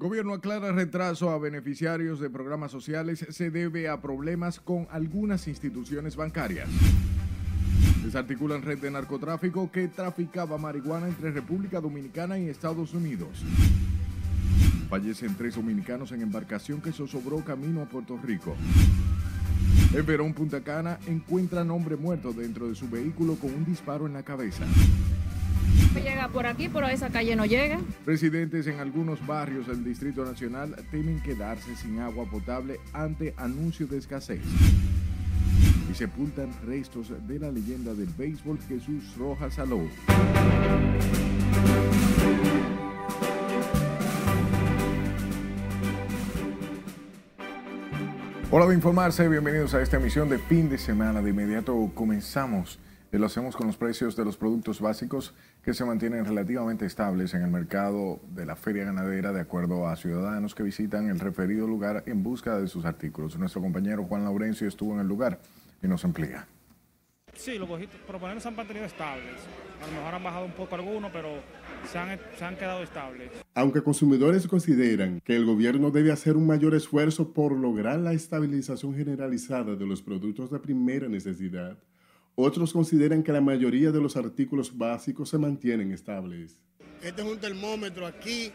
Gobierno aclara retraso a beneficiarios de programas sociales se debe a problemas con algunas instituciones bancarias. Desarticulan red de narcotráfico que traficaba marihuana entre República Dominicana y Estados Unidos. Fallecen tres dominicanos en embarcación que zozobró camino a Puerto Rico. En Verón, Punta Cana, encuentran hombre muerto dentro de su vehículo con un disparo en la cabeza. Llega por aquí, pero a esa calle no llega. Residentes en algunos barrios del Distrito Nacional temen quedarse sin agua potable ante anuncio de escasez. Y sepultan restos de la leyenda del béisbol Jesús Rojas Saló. Hola de informarse, bienvenidos a esta emisión de fin de semana. De inmediato comenzamos y lo hacemos con los precios de los productos básicos que se mantienen relativamente estables en el mercado de la feria ganadera de acuerdo a ciudadanos que visitan el referido lugar en busca de sus artículos. Nuestro compañero Juan Laurencio estuvo en el lugar y nos amplía. Sí, los proponentes se han mantenido estables. A lo mejor han bajado un poco algunos, pero se han, quedado estables. Aunque consumidores consideran que el gobierno debe hacer un mayor esfuerzo por lograr la estabilización generalizada de los productos de primera necesidad, otros consideran que la mayoría de los artículos básicos se mantienen estables. Este es un termómetro aquí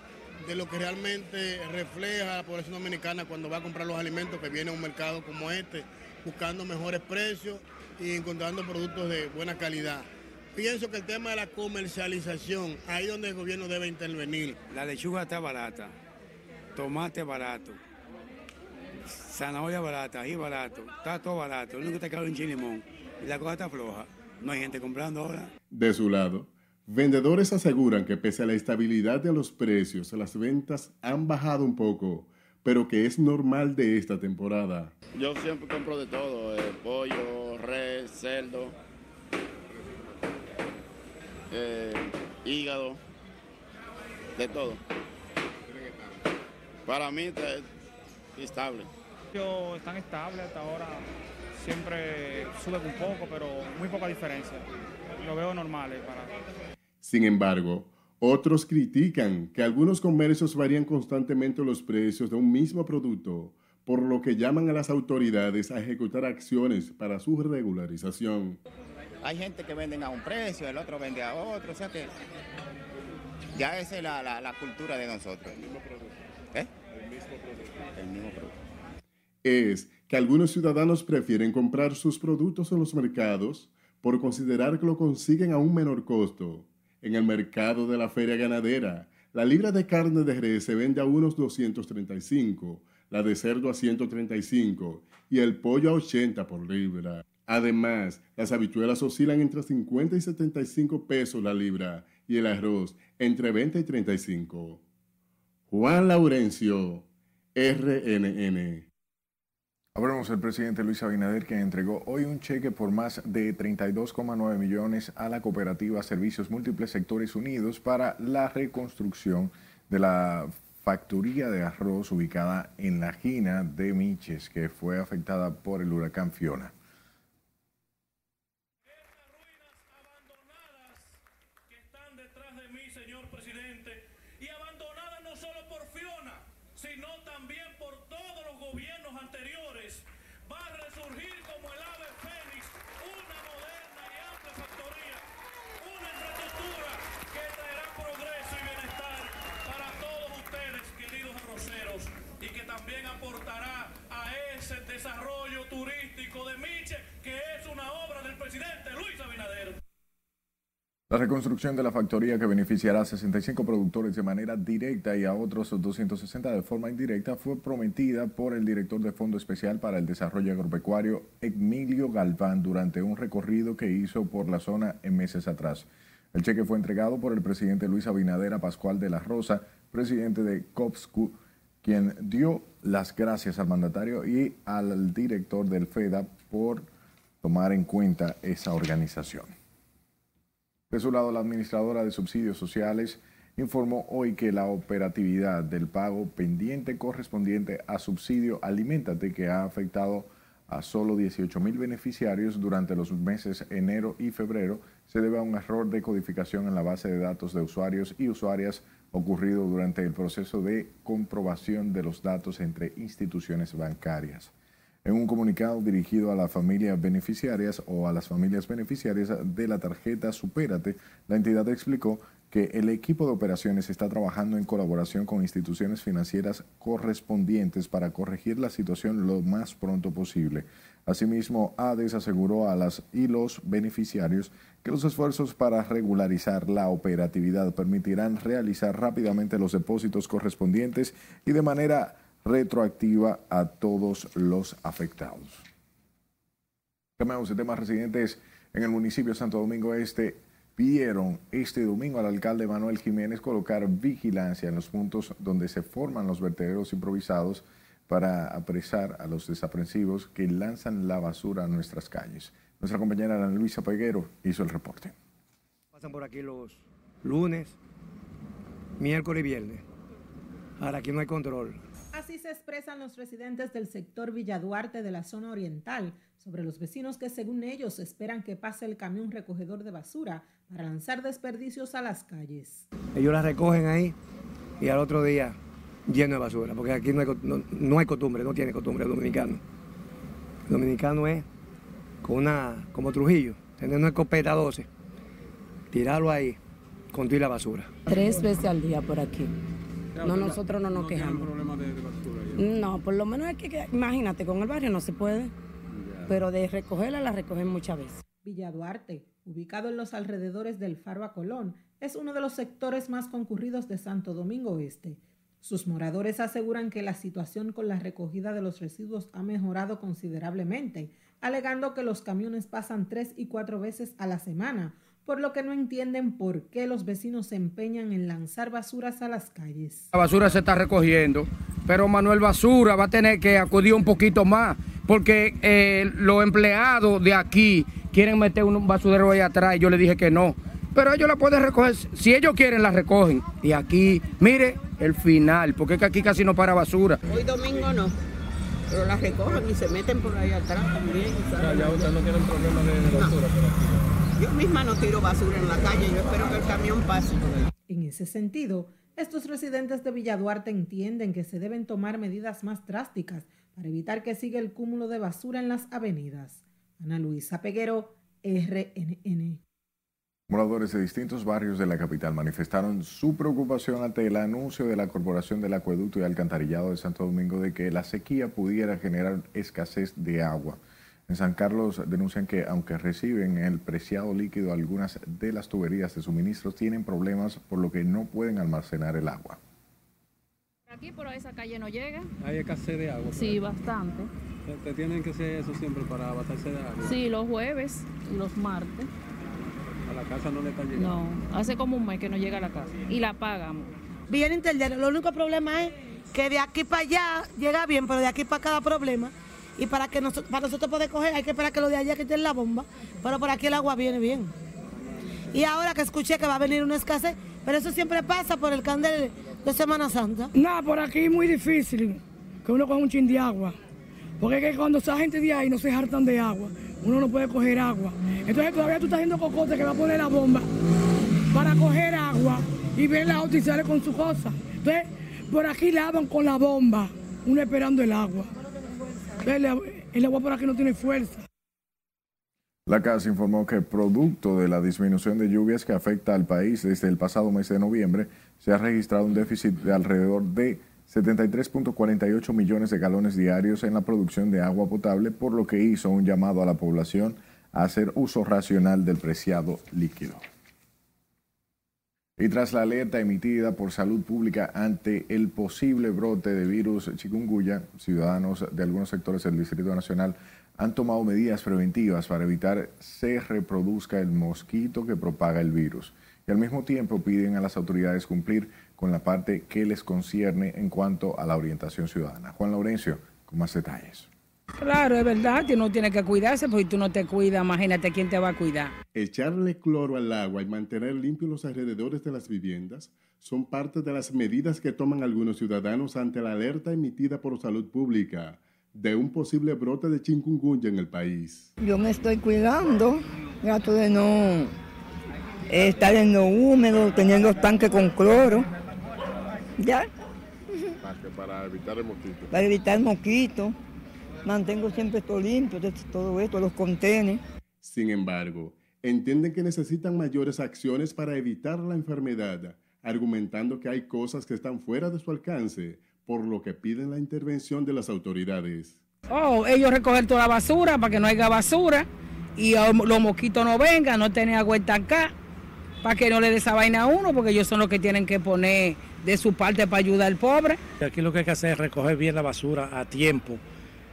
de lo que realmente refleja la población dominicana cuando va a comprar los alimentos que viene a un mercado como este, buscando mejores precios y encontrando productos de buena calidad. Pienso que el tema de la comercialización, ahí donde el gobierno debe intervenir. La lechuga está barata, tomate barato, zanahoria barata, ají barato, está todo barato, lo único que está caro es un limón y la cosa está floja. No hay gente comprando ahora. De su lado, vendedores aseguran que pese a la estabilidad de los precios, las ventas han bajado un poco, pero que es normal de esta temporada. Yo siempre compro de todo, eh, pollo, res, cerdo eh, hígado, de todo. Para mí está estable. Están estables hasta ahora, siempre suben un poco, pero muy poca diferencia. Lo veo normal. Eh, para... Sin embargo, otros critican que algunos comercios varían constantemente los precios de un mismo producto, por lo que llaman a las autoridades a ejecutar acciones para su regularización. Hay gente que venden a un precio, el otro vende a otro, o sea que ya esa es la, cultura de nosotros. El mismo producto. ¿Eh? El mismo producto. El mismo producto. Es que algunos ciudadanos prefieren comprar sus productos en los mercados por considerar que lo consiguen a un menor costo. En el mercado de la feria ganadera, la libra de carne de res se vende a unos 235, la de cerdo a 135 y el pollo a 80 por libra. Además, las habichuelas oscilan entre 50 y 75 pesos la libra y el arroz entre 20 y 35. Juan Laurencio, RNN. Hablamos del presidente Luis Abinader que entregó hoy un cheque por más de 32,9 millones a la cooperativa Servicios Múltiples Sectores Unidos para la reconstrucción de la factoría de arroz ubicada en la Gina de Miches que fue afectada por el huracán Fiona. La reconstrucción de la factoría que beneficiará a 65 productores de manera directa y a otros 260 de forma indirecta fue prometida por el director de Fondo Especial para el Desarrollo Agropecuario, Emilio Galván, durante un recorrido que hizo por la zona en meses atrás. El cheque fue entregado por el presidente Luis Abinadera Pascual de la Rosa, presidente de COPSCU, quien dio las gracias al mandatario y al director del FEDA por tomar en cuenta esa organización. De su lado, la administradora de subsidios sociales informó hoy que la operatividad del pago pendiente correspondiente a subsidio Alimentate que ha afectado a solo 18 mil beneficiarios durante los meses enero y febrero se debe a un error de codificación en la base de datos de usuarios y usuarias ocurrido durante el proceso de comprobación de los datos entre instituciones bancarias. En un comunicado dirigido a las familias beneficiarias o a las familias beneficiarias de la tarjeta Supérate, la entidad explicó que el equipo de operaciones está trabajando en colaboración con instituciones financieras correspondientes para corregir la situación lo más pronto posible. Asimismo, ADES aseguró a las y los beneficiarios que los esfuerzos para regularizar la operatividad permitirán realizar rápidamente los depósitos correspondientes y de manera retroactiva a todos los afectados. Cambiamos de temas residentes en el municipio de Santo Domingo Este pidieron este domingo al alcalde Manuel Jiménez colocar vigilancia en los puntos donde se forman los vertederos improvisados para apresar a los desaprensivos que lanzan la basura a nuestras calles. Nuestra compañera Ana Luisa Peguero hizo el reporte. Pasan por aquí los lunes, miércoles y viernes. Ahora aquí no hay control. Así se expresan los residentes del sector Villa Duarte de la zona oriental sobre los vecinos que según ellos esperan que pase el camión recogedor de basura para lanzar desperdicios a las calles. Ellos la recogen ahí y al otro día lleno de basura, porque aquí no hay, no, hay costumbre, no tiene costumbre el dominicano. El dominicano es con una, como Trujillo, tener una escopeta 12, tirarlo ahí, con la basura. Tres veces al día por aquí. No, nosotros no nos quejamos. No, por lo menos es que, imagínate, con el barrio no se puede, pero de recogerla la recogen muchas veces. Villa Duarte, ubicado en los alrededores del Faro a Colón, es uno de los sectores más concurridos de Santo Domingo Este. Sus moradores aseguran que la situación con la recogida de los residuos ha mejorado considerablemente, alegando que los camiones pasan tres y cuatro veces a la semana, por lo que no entienden por qué los vecinos se empeñan en lanzar basuras a las calles. La basura se está recogiendo, pero Manuel Basura va a tener que acudir un poquito más, porque eh, los empleados de aquí quieren meter un basurero ahí atrás y yo le dije que no. Pero ellos la pueden recoger, si ellos quieren la recogen. Y aquí, mire el final, porque es que aquí casi no para basura. Hoy domingo no, pero la recogen y se meten por ahí atrás también. ya ustedes no tienen problema de, basura. Yo misma no tiro basura en la calle, yo espero que el camión pase. En ese sentido, estos residentes de Villaduarte entienden que se deben tomar medidas más drásticas para evitar que siga el cúmulo de basura en las avenidas. Ana Luisa Peguero, RNN. Moradores de distintos barrios de la capital manifestaron su preocupación ante el anuncio de la Corporación del Acueducto y Alcantarillado de Santo Domingo de que la sequía pudiera generar escasez de agua. En San Carlos denuncian que aunque reciben el preciado líquido, algunas de las tuberías de suministros tienen problemas por lo que no pueden almacenar el agua. Aquí por esa calle no llega. ¿Hay escasez de agua? Sí, bastante. ¿Te tienen que hacer eso siempre para abastecerse de agua? Sí, los jueves y los martes. ¿A la casa no le está llegando? No, hace como un mes que no llega a la casa y la pagamos. Bien entender, lo único problema es que de aquí para allá llega bien, pero de aquí para cada problema y para que nosotros, para nosotros poder coger hay que esperar que los de allá quiten la bomba, pero por aquí el agua viene bien. Y ahora que escuché que va a venir una escasez, pero eso siempre pasa por el candel de Semana Santa. No, por aquí es muy difícil que uno coja un chin de agua, porque es que cuando esa gente de ahí no se hartan de agua, uno no puede coger agua. Entonces todavía tú estás haciendo cocote que va a poner la bomba para coger agua y ver la otra y sale con su cosa. Entonces, por aquí lavan con la bomba, uno esperando el agua. El agua por aquí no tiene fuerza. La CAS informó que producto de la disminución de lluvias que afecta al país desde el pasado mes de noviembre, se ha registrado un déficit de alrededor de 73.48 millones de galones diarios en la producción de agua potable, por lo que hizo un llamado a la población a hacer uso racional del preciado líquido. Y tras la alerta emitida por Salud Pública ante el posible brote de virus chikungunya, ciudadanos de algunos sectores del Distrito Nacional han tomado medidas preventivas para evitar se reproduzca el mosquito que propaga el virus. Y al mismo tiempo piden a las autoridades cumplir con la parte que les concierne en cuanto a la orientación ciudadana. Juan Laurencio, con más detalles. Claro, es verdad que uno tiene que cuidarse, porque si tú no te cuidas, imagínate quién te va a cuidar. Echarle cloro al agua y mantener limpios los alrededores de las viviendas son parte de las medidas que toman algunos ciudadanos ante la alerta emitida por Salud Pública de un posible brote de chikungunya en el país. Yo me estoy cuidando, trato de no estar en lo húmedo, teniendo tanque con cloro Ya, Para, que- para evitar el mosquito. para evitar mosquitos. Mantengo siempre esto limpio, todo esto, los contenes. Sin embargo, entienden que necesitan mayores acciones para evitar la enfermedad, argumentando que hay cosas que están fuera de su alcance, por lo que piden la intervención de las autoridades. Oh, ellos recoger toda la basura para que no haya basura y oh, los mosquitos no vengan, no tener agua acá, para que no le dé esa vaina a uno, porque ellos son los que tienen que poner de su parte para ayudar al pobre. Aquí lo que hay que hacer es recoger bien la basura a tiempo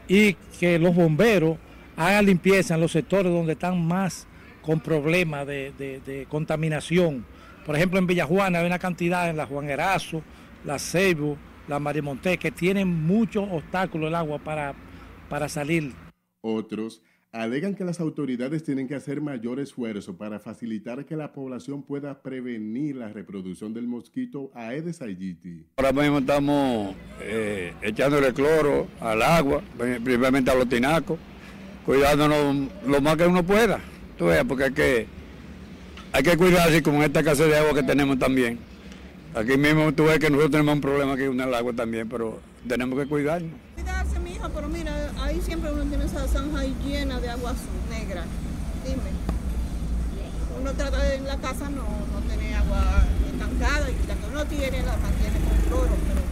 y que los bomberos hagan limpieza en los sectores donde están más con problemas de, de- de contaminación. Por ejemplo, en Villajuana hay una cantidad en la Juan Erazo, la Ceibo, la Marimonté, que tienen muchos obstáculos el agua para, para salir. Otros alegan que las autoridades tienen que hacer mayor esfuerzo para facilitar que la población pueda prevenir la reproducción del mosquito Aedes aegypti. Ahora mismo estamos eh, echándole cloro al agua, principalmente a los tinacos, cuidándonos lo más que uno pueda. Tú ves, porque hay que, hay que cuidarse con esta escasez de agua que tenemos también. Aquí mismo tú ves que nosotros tenemos un problema aquí con el agua también, pero tenemos que cuidarnos. Pero mira, ahí siempre uno tiene esa zanja llena de agua negra. Dime. Uno trata de en la casa no, no tener agua estancada y la que uno tiene la mantiene con cloro, pero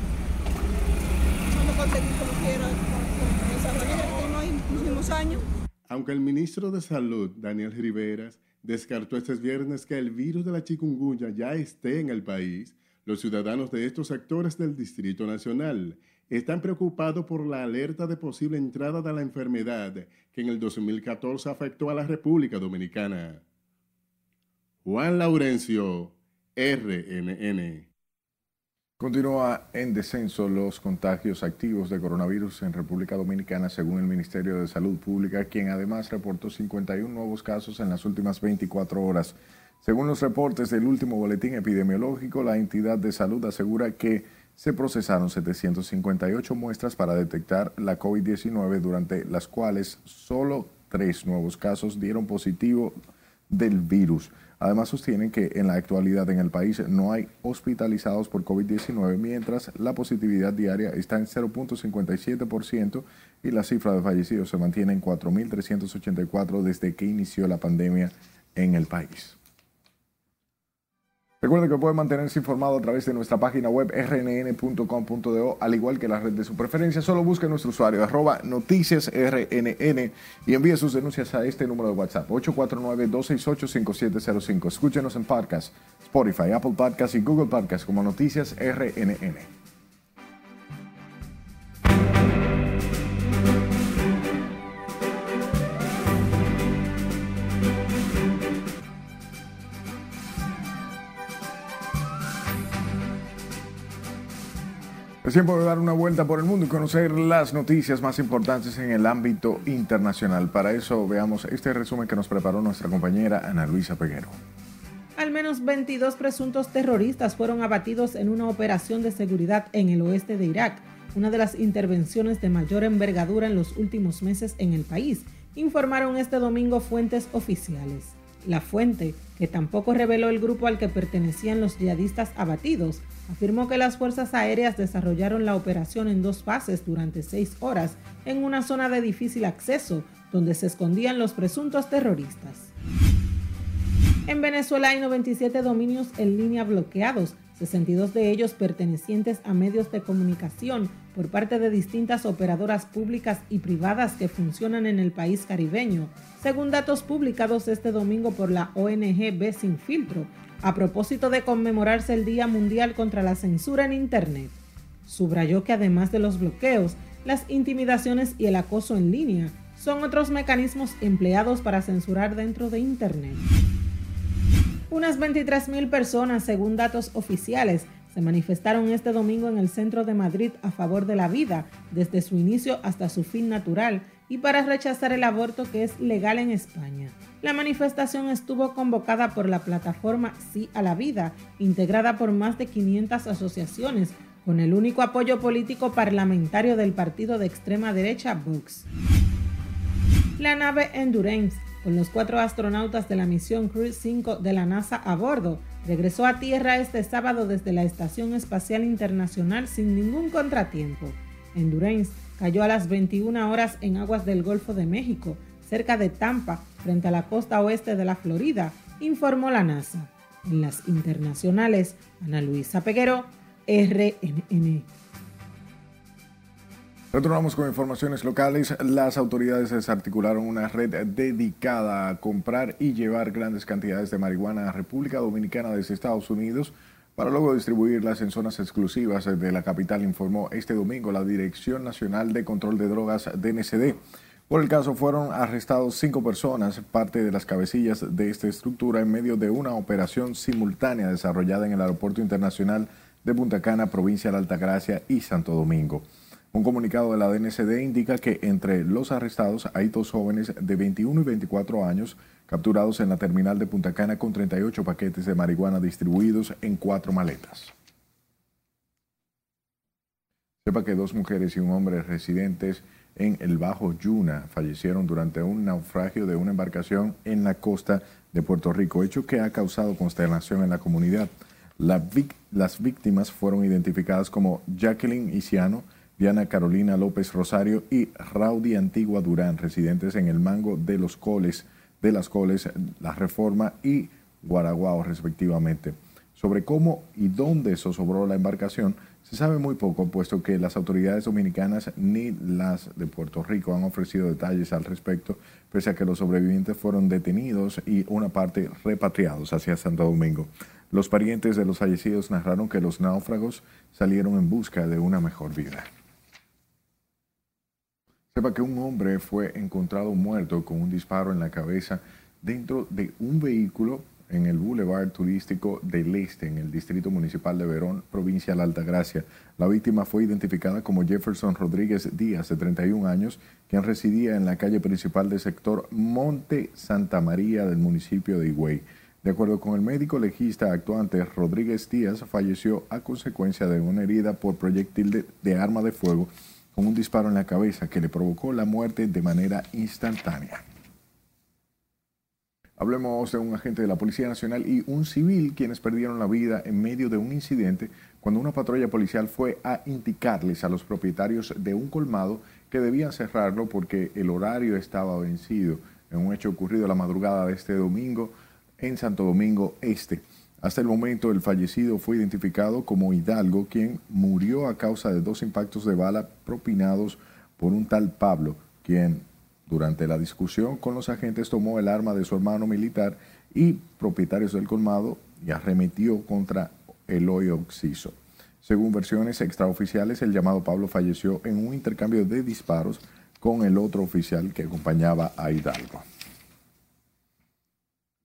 a conseguir como quiera con, esa manera que en los últimos años. Aunque el ministro de Salud, Daniel Riveras, descartó este viernes que el virus de la chikungunya ya esté en el país, los ciudadanos de estos sectores del Distrito Nacional están preocupados por la alerta de posible entrada de la enfermedad que en el 2014 afectó a la República Dominicana. Juan Laurencio, RNN. Continúa en descenso los contagios activos de coronavirus en República Dominicana, según el Ministerio de Salud Pública, quien además reportó 51 nuevos casos en las últimas 24 horas. Según los reportes del último boletín epidemiológico, la entidad de salud asegura que se procesaron 758 muestras para detectar la COVID-19, durante las cuales solo tres nuevos casos dieron positivo del virus. Además sostienen que en la actualidad en el país no hay hospitalizados por COVID-19, mientras la positividad diaria está en 0.57% y la cifra de fallecidos se mantiene en 4.384 desde que inició la pandemia en el país. Recuerde que puede mantenerse informado a través de nuestra página web rnn.com.do, al igual que la red de su preferencia. Solo busque nuestro usuario, arroba noticias rnn, y envíe sus denuncias a este número de WhatsApp, 849-268-5705. Escúchenos en podcast, Spotify, Apple Podcast y Google Podcast como Noticias RNN. Es tiempo de dar una vuelta por el mundo y conocer las noticias más importantes en el ámbito internacional. Para eso veamos este resumen que nos preparó nuestra compañera Ana Luisa Peguero. Al menos 22 presuntos terroristas fueron abatidos en una operación de seguridad en el oeste de Irak, una de las intervenciones de mayor envergadura en los últimos meses en el país, informaron este domingo fuentes oficiales. La fuente, que tampoco reveló el grupo al que pertenecían los yihadistas abatidos, afirmó que las fuerzas aéreas desarrollaron la operación en dos fases durante seis horas en una zona de difícil acceso donde se escondían los presuntos terroristas. En Venezuela hay 97 dominios en línea bloqueados, 62 de ellos pertenecientes a medios de comunicación por parte de distintas operadoras públicas y privadas que funcionan en el país caribeño, según datos publicados este domingo por la ONG B Sin Filtro, a propósito de conmemorarse el Día Mundial contra la Censura en Internet. Subrayó que además de los bloqueos, las intimidaciones y el acoso en línea son otros mecanismos empleados para censurar dentro de Internet. Unas 23.000 personas, según datos oficiales, se manifestaron este domingo en el centro de Madrid a favor de la vida, desde su inicio hasta su fin natural, y para rechazar el aborto que es legal en España. La manifestación estuvo convocada por la plataforma Sí a la Vida, integrada por más de 500 asociaciones, con el único apoyo político parlamentario del partido de extrema derecha Vox. La nave Endurance, con los cuatro astronautas de la misión Crew 5 de la NASA a bordo, regresó a Tierra este sábado desde la Estación Espacial Internacional sin ningún contratiempo. Endurance cayó a las 21 horas en aguas del Golfo de México, cerca de Tampa, frente a la costa oeste de la Florida, informó la NASA. En las internacionales, Ana Luisa Peguero, RNN. Retornamos con informaciones locales. Las autoridades desarticularon una red dedicada a comprar y llevar grandes cantidades de marihuana a República Dominicana desde Estados Unidos para luego distribuirlas en zonas exclusivas de la capital, informó este domingo la Dirección Nacional de Control de Drogas DNCD. Por el caso fueron arrestados cinco personas, parte de las cabecillas de esta estructura, en medio de una operación simultánea desarrollada en el Aeropuerto Internacional de Punta Cana, provincia de Altagracia y Santo Domingo. Un comunicado de la DNCD indica que entre los arrestados hay dos jóvenes de 21 y 24 años capturados en la terminal de Punta Cana con 38 paquetes de marihuana distribuidos en cuatro maletas. Sepa que dos mujeres y un hombre residentes en el Bajo Yuna fallecieron durante un naufragio de una embarcación en la costa de Puerto Rico, hecho que ha causado consternación en la comunidad. las víctimas fueron identificadas como Jacqueline Isiano, Diana Carolina López Rosario y Raudy Antigua Durán, residentes en el Mango de los Coles, de las Coles, La Reforma y Guaraguao, respectivamente. Sobre cómo y dónde zozobró la embarcación, se sabe muy poco, puesto que las autoridades dominicanas ni las de Puerto Rico han ofrecido detalles al respecto, pese a que los sobrevivientes fueron detenidos y una parte repatriados hacia Santo Domingo. Los parientes de los fallecidos narraron que los náufragos salieron en busca de una mejor vida. Sepa que un hombre fue encontrado muerto con un disparo en la cabeza dentro de un vehículo en el Boulevard Turístico del Este, en el Distrito Municipal de Verón, provincia de Altagracia. La víctima fue identificada como Jefferson Rodríguez Díaz, de 31 años, quien residía en la calle principal del sector Monte Santa María del municipio de Higüey. De acuerdo con el médico legista actuante, Rodríguez Díaz falleció a consecuencia de una herida por proyectil de arma de fuego con un disparo en la cabeza que le provocó la muerte de manera instantánea. Hablemos de un agente de la Policía Nacional y un civil quienes perdieron la vida en medio de un incidente cuando una patrulla policial fue a indicarles a los propietarios de un colmado que debían cerrarlo porque el horario estaba vencido en un hecho ocurrido la madrugada de este domingo en Santo Domingo Este. Hasta el momento, el fallecido fue identificado como Hidalgo, quien murió a causa de dos impactos de bala propinados por un tal Pablo, quien durante la discusión con los agentes tomó el arma de su hermano militar y propietarios del colmado y arremetió contra Eloy Oxiso. Según versiones extraoficiales, el llamado Pablo falleció en un intercambio de disparos con el otro oficial que acompañaba a Hidalgo.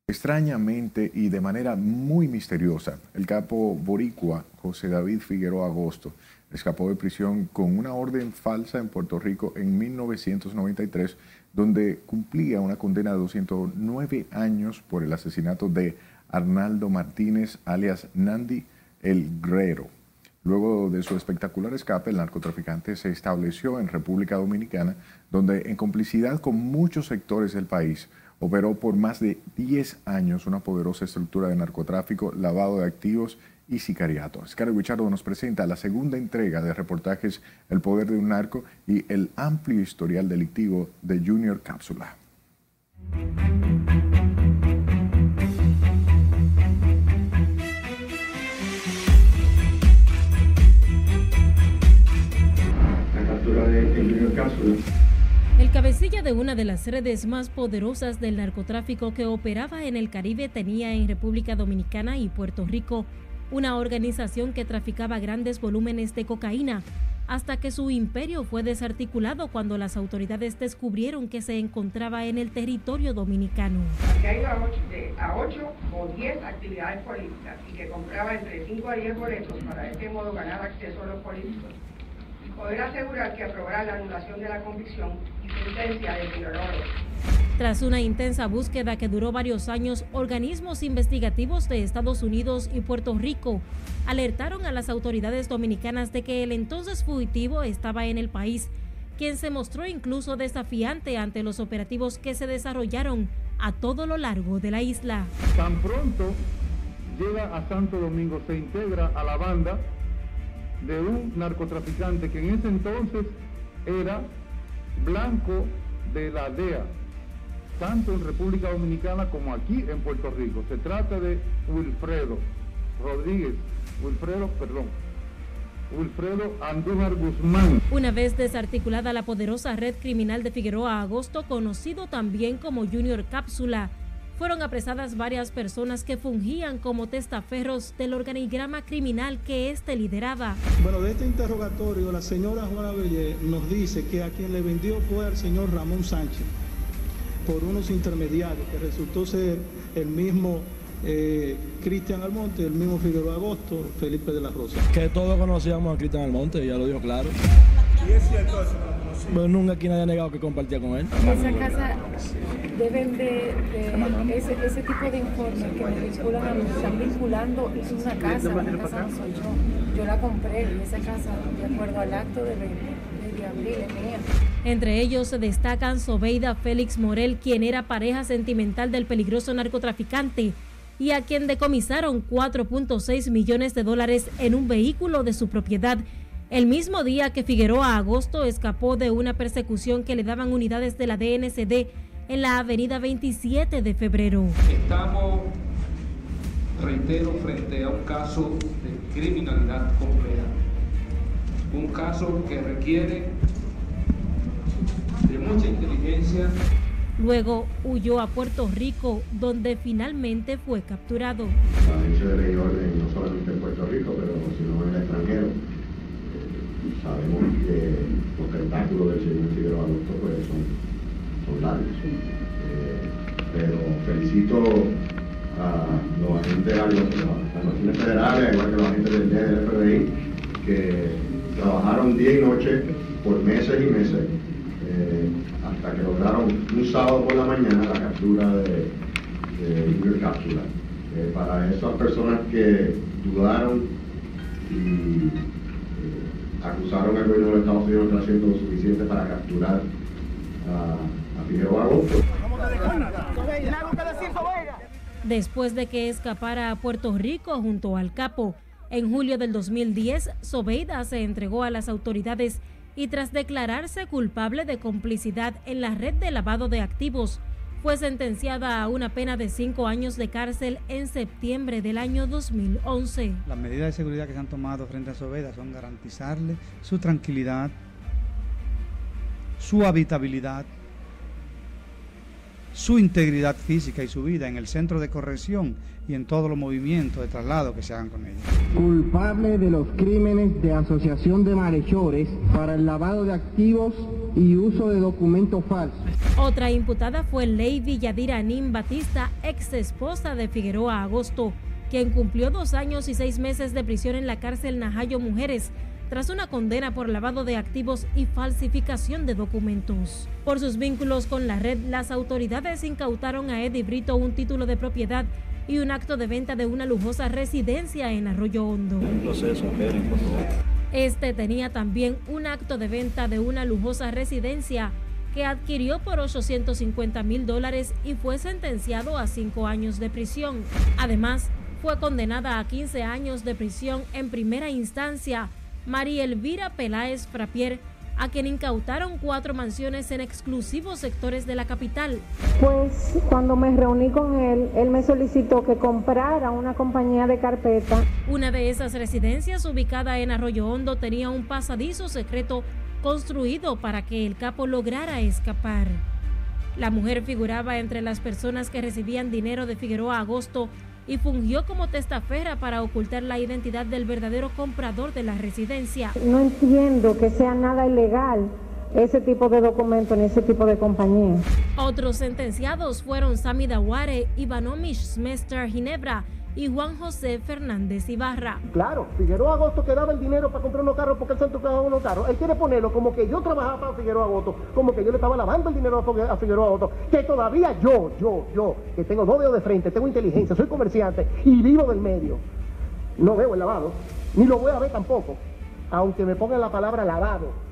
Extrañamente y de manera muy misteriosa, el capo boricua José David Figueroa Agosto escapó de prisión con una orden falsa en Puerto Rico en 1993, donde cumplía una condena de 209 años por el asesinato de Arnaldo Martínez, alias Nandi el Grero. Luego de su espectacular escape, el narcotraficante se estableció en República Dominicana, donde en complicidad con muchos sectores del país, Operó por más de 10 años una poderosa estructura de narcotráfico, lavado de activos y sicariato. Scarlett Guichardo nos presenta la segunda entrega de reportajes El poder de un narco y el amplio historial delictivo de Junior Cápsula. La captura de Junior Cápsula cabecilla de una de las redes más poderosas del narcotráfico que operaba en el Caribe tenía en República Dominicana y Puerto Rico una organización que traficaba grandes volúmenes de cocaína, hasta que su imperio fue desarticulado cuando las autoridades descubrieron que se encontraba en el territorio dominicano. Que a 8, o 10 actividades políticas y que compraba entre 5 a 10 boletos para de este modo ganar acceso a los políticos poder asegurar que aprobará la anulación de la convicción y sentencia de Tras una intensa búsqueda que duró varios años, organismos investigativos de Estados Unidos y Puerto Rico alertaron a las autoridades dominicanas de que el entonces fugitivo estaba en el país, quien se mostró incluso desafiante ante los operativos que se desarrollaron a todo lo largo de la isla. Tan pronto llega a Santo Domingo, se integra a la banda de un narcotraficante que en ese entonces era blanco de la DEA, tanto en República Dominicana como aquí en Puerto Rico. Se trata de Wilfredo Rodríguez, Wilfredo, perdón, Wilfredo Andújar Guzmán. Una vez desarticulada la poderosa red criminal de Figueroa Agosto, conocido también como Junior Cápsula, fueron apresadas varias personas que fungían como testaferros del organigrama criminal que éste lideraba. Bueno, de este interrogatorio, la señora Juana Bellé nos dice que a quien le vendió fue al señor Ramón Sánchez por unos intermediarios, que resultó ser el mismo eh, Cristian Almonte, el mismo Figueroa Agosto, Felipe de la Rosa. Que todos conocíamos a Cristian Almonte, ya lo dijo claro. ¿Y es cierto eso? Pero nunca aquí nadie ha negado que compartía con él. Esa casa deben de, de ese, ese, tipo de informes que me vinculan a mí, están vinculando, es una casa, la casa no soy yo. Yo la compré y esa casa, de acuerdo al acto de, abril, es mía. Entre ellos se destacan Sobeida Félix Morel, quien era pareja sentimental del peligroso narcotraficante y a quien decomisaron 4.6 millones de dólares en un vehículo de su propiedad el mismo día que Figueroa Agosto escapó de una persecución que le daban unidades de la DNCD en la avenida 27 de febrero. Estamos, reitero, frente a un caso de criminalidad compleja. Un caso que requiere de mucha inteligencia. Luego huyó a Puerto Rico, donde finalmente fue capturado. La agencia de ley orden no solamente en Puerto Rico, pero sino en el extranjero sabemos que los tentáculos del señor Figueroa Agosto pues, son, son largos. Eh, pero felicito a los agentes de las naciones federales, igual que los agentes del del FBI, que trabajaron día y noche por meses y meses eh, hasta que lograron un sábado por la mañana la captura de, de Junior Cápsula. Eh, para esas personas que dudaron y acusaron al gobierno de Estados Unidos de haciendo lo suficiente para capturar a, a Figueroa. Después de que escapara a Puerto Rico junto al capo, en julio del 2010, Sobeida se entregó a las autoridades y tras declararse culpable de complicidad en la red de lavado de activos, fue sentenciada a una pena de cinco años de cárcel en septiembre del año 2011. Las medidas de seguridad que se han tomado frente a Sobeda son garantizarle su tranquilidad, su habitabilidad, su integridad física y su vida en el centro de corrección y en todos los movimientos de traslado que se hagan con ella. Culpable de los crímenes de asociación de malhechores para el lavado de activos y uso de documentos falsos. Otra imputada fue Lady Yadira Nim Batista, ex esposa de Figueroa Agosto, quien cumplió dos años y seis meses de prisión en la cárcel Najayo Mujeres tras una condena por lavado de activos y falsificación de documentos. Por sus vínculos con la red, las autoridades incautaron a Eddie Brito un título de propiedad y un acto de venta de una lujosa residencia en Arroyo Hondo. Este tenía también un acto de venta de una lujosa residencia que adquirió por 850 mil dólares y fue sentenciado a cinco años de prisión. Además, fue condenada a 15 años de prisión en primera instancia María Elvira Peláez Frapier, a quien incautaron cuatro mansiones en exclusivos sectores de la capital. Pues cuando me reuní con él, él me solicitó que comprara una compañía de carpeta. Una de esas residencias ubicada en Arroyo Hondo tenía un pasadizo secreto construido para que el capo lograra escapar. La mujer figuraba entre las personas que recibían dinero de Figueroa Agosto y fungió como testaferra para ocultar la identidad del verdadero comprador de la residencia. No entiendo que sea nada ilegal ese tipo de documento en ese tipo de compañía. Otros sentenciados fueron Sami Daware, Ivanomish Smester Ginebra y Juan José Fernández Ibarra. Claro, Figueroa Agosto que daba el dinero para comprar unos carros porque el centro trabajaba unos carros. Él quiere ponerlo como que yo trabajaba para Figueroa Agosto, como que yo le estaba lavando el dinero a Figueroa Agosto. Que todavía yo, yo, yo, que tengo dos dedos de frente, tengo inteligencia, soy comerciante y vivo del medio, no veo el lavado, ni lo voy a ver tampoco, aunque me pongan la palabra lavado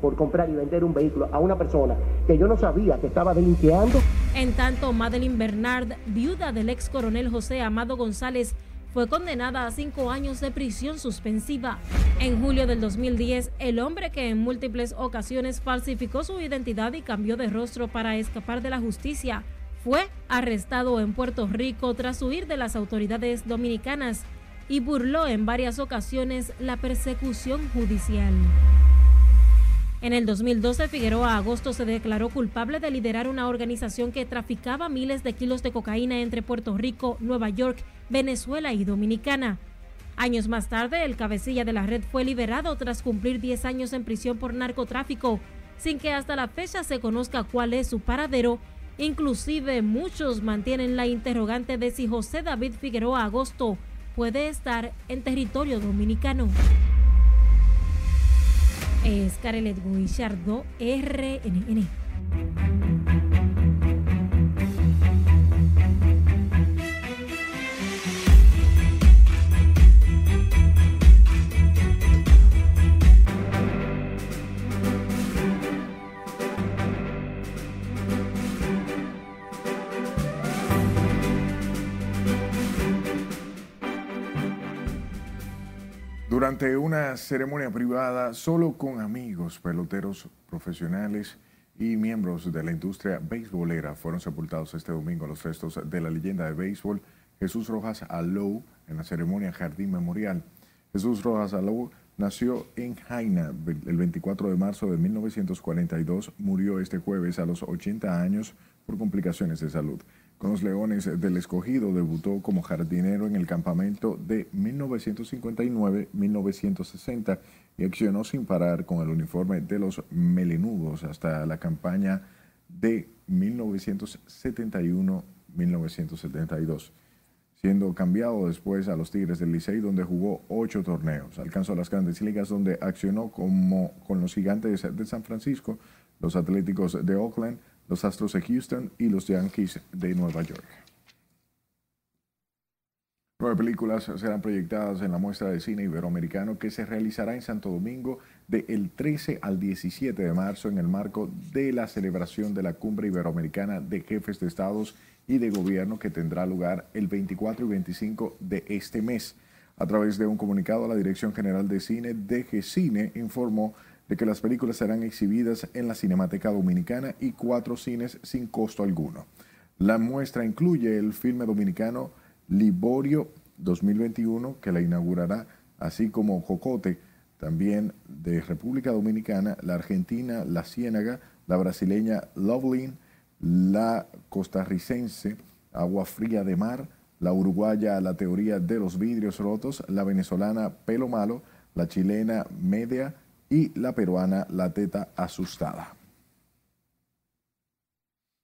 por comprar y vender un vehículo a una persona que yo no sabía que estaba delinqueando. En tanto, Madeline Bernard, viuda del ex coronel José Amado González, fue condenada a cinco años de prisión suspensiva. En julio del 2010, el hombre que en múltiples ocasiones falsificó su identidad y cambió de rostro para escapar de la justicia, fue arrestado en Puerto Rico tras huir de las autoridades dominicanas y burló en varias ocasiones la persecución judicial. En el 2012, Figueroa Agosto se declaró culpable de liderar una organización que traficaba miles de kilos de cocaína entre Puerto Rico, Nueva York, Venezuela y Dominicana. Años más tarde, el cabecilla de la red fue liberado tras cumplir 10 años en prisión por narcotráfico, sin que hasta la fecha se conozca cuál es su paradero. Inclusive muchos mantienen la interrogante de si José David Figueroa Agosto puede estar en territorio dominicano. Es Carelet Guillardo, RNN. Durante una ceremonia privada, solo con amigos, peloteros profesionales y miembros de la industria beisbolera fueron sepultados este domingo los restos de la leyenda de béisbol Jesús Rojas Alou en la ceremonia Jardín Memorial. Jesús Rojas Alou nació en Jaina el 24 de marzo de 1942, murió este jueves a los 80 años por complicaciones de salud. Con los Leones del Escogido debutó como jardinero en el campamento de 1959-1960 y accionó sin parar con el uniforme de los melenudos hasta la campaña de 1971-1972, siendo cambiado después a los Tigres del Licey donde jugó ocho torneos. Alcanzó las grandes ligas donde accionó como con los gigantes de San Francisco, los Atléticos de Oakland, los Astros de Houston y los Yankees de Nueva York. Nueve películas serán proyectadas en la muestra de cine iberoamericano que se realizará en Santo Domingo del 13 al 17 de marzo en el marco de la celebración de la Cumbre Iberoamericana de Jefes de Estados y de Gobierno que tendrá lugar el 24 y 25 de este mes. A través de un comunicado, la Dirección General de Cine de GCine informó de que las películas serán exhibidas en la Cinemateca Dominicana y cuatro cines sin costo alguno. La muestra incluye el filme dominicano Liborio 2021, que la inaugurará, así como Jocote, también de República Dominicana, la Argentina La Ciénaga, la brasileña Loveline, la costarricense Agua Fría de Mar, la uruguaya La Teoría de los Vidrios Rotos, la venezolana Pelo Malo, la chilena Media, y la peruana La Teta Asustada.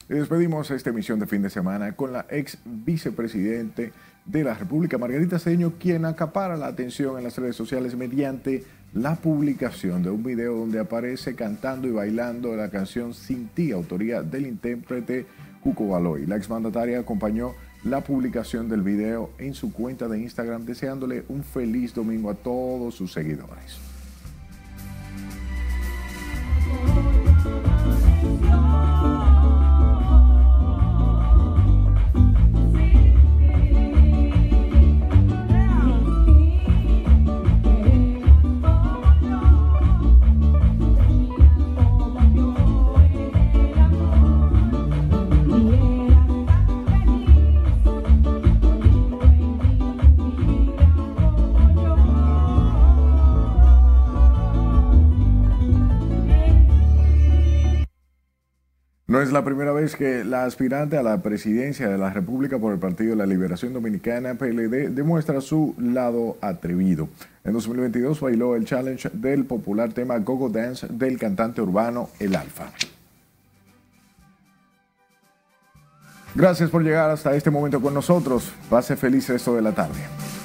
Despedimos esta emisión de fin de semana con la ex vicepresidente de la República, Margarita Cedeño, quien acapara la atención en las redes sociales mediante la publicación de un video donde aparece cantando y bailando la canción Sin ti, autoría del intérprete Cuco Baloy. La exmandataria acompañó la publicación del video en su cuenta de Instagram deseándole un feliz domingo a todos sus seguidores. Es la primera vez que la aspirante a la presidencia de la República por el Partido de la Liberación Dominicana, PLD, demuestra su lado atrevido. En 2022 bailó el challenge del popular tema Gogo Dance del cantante urbano El Alfa. Gracias por llegar hasta este momento con nosotros. Pase feliz resto de la tarde.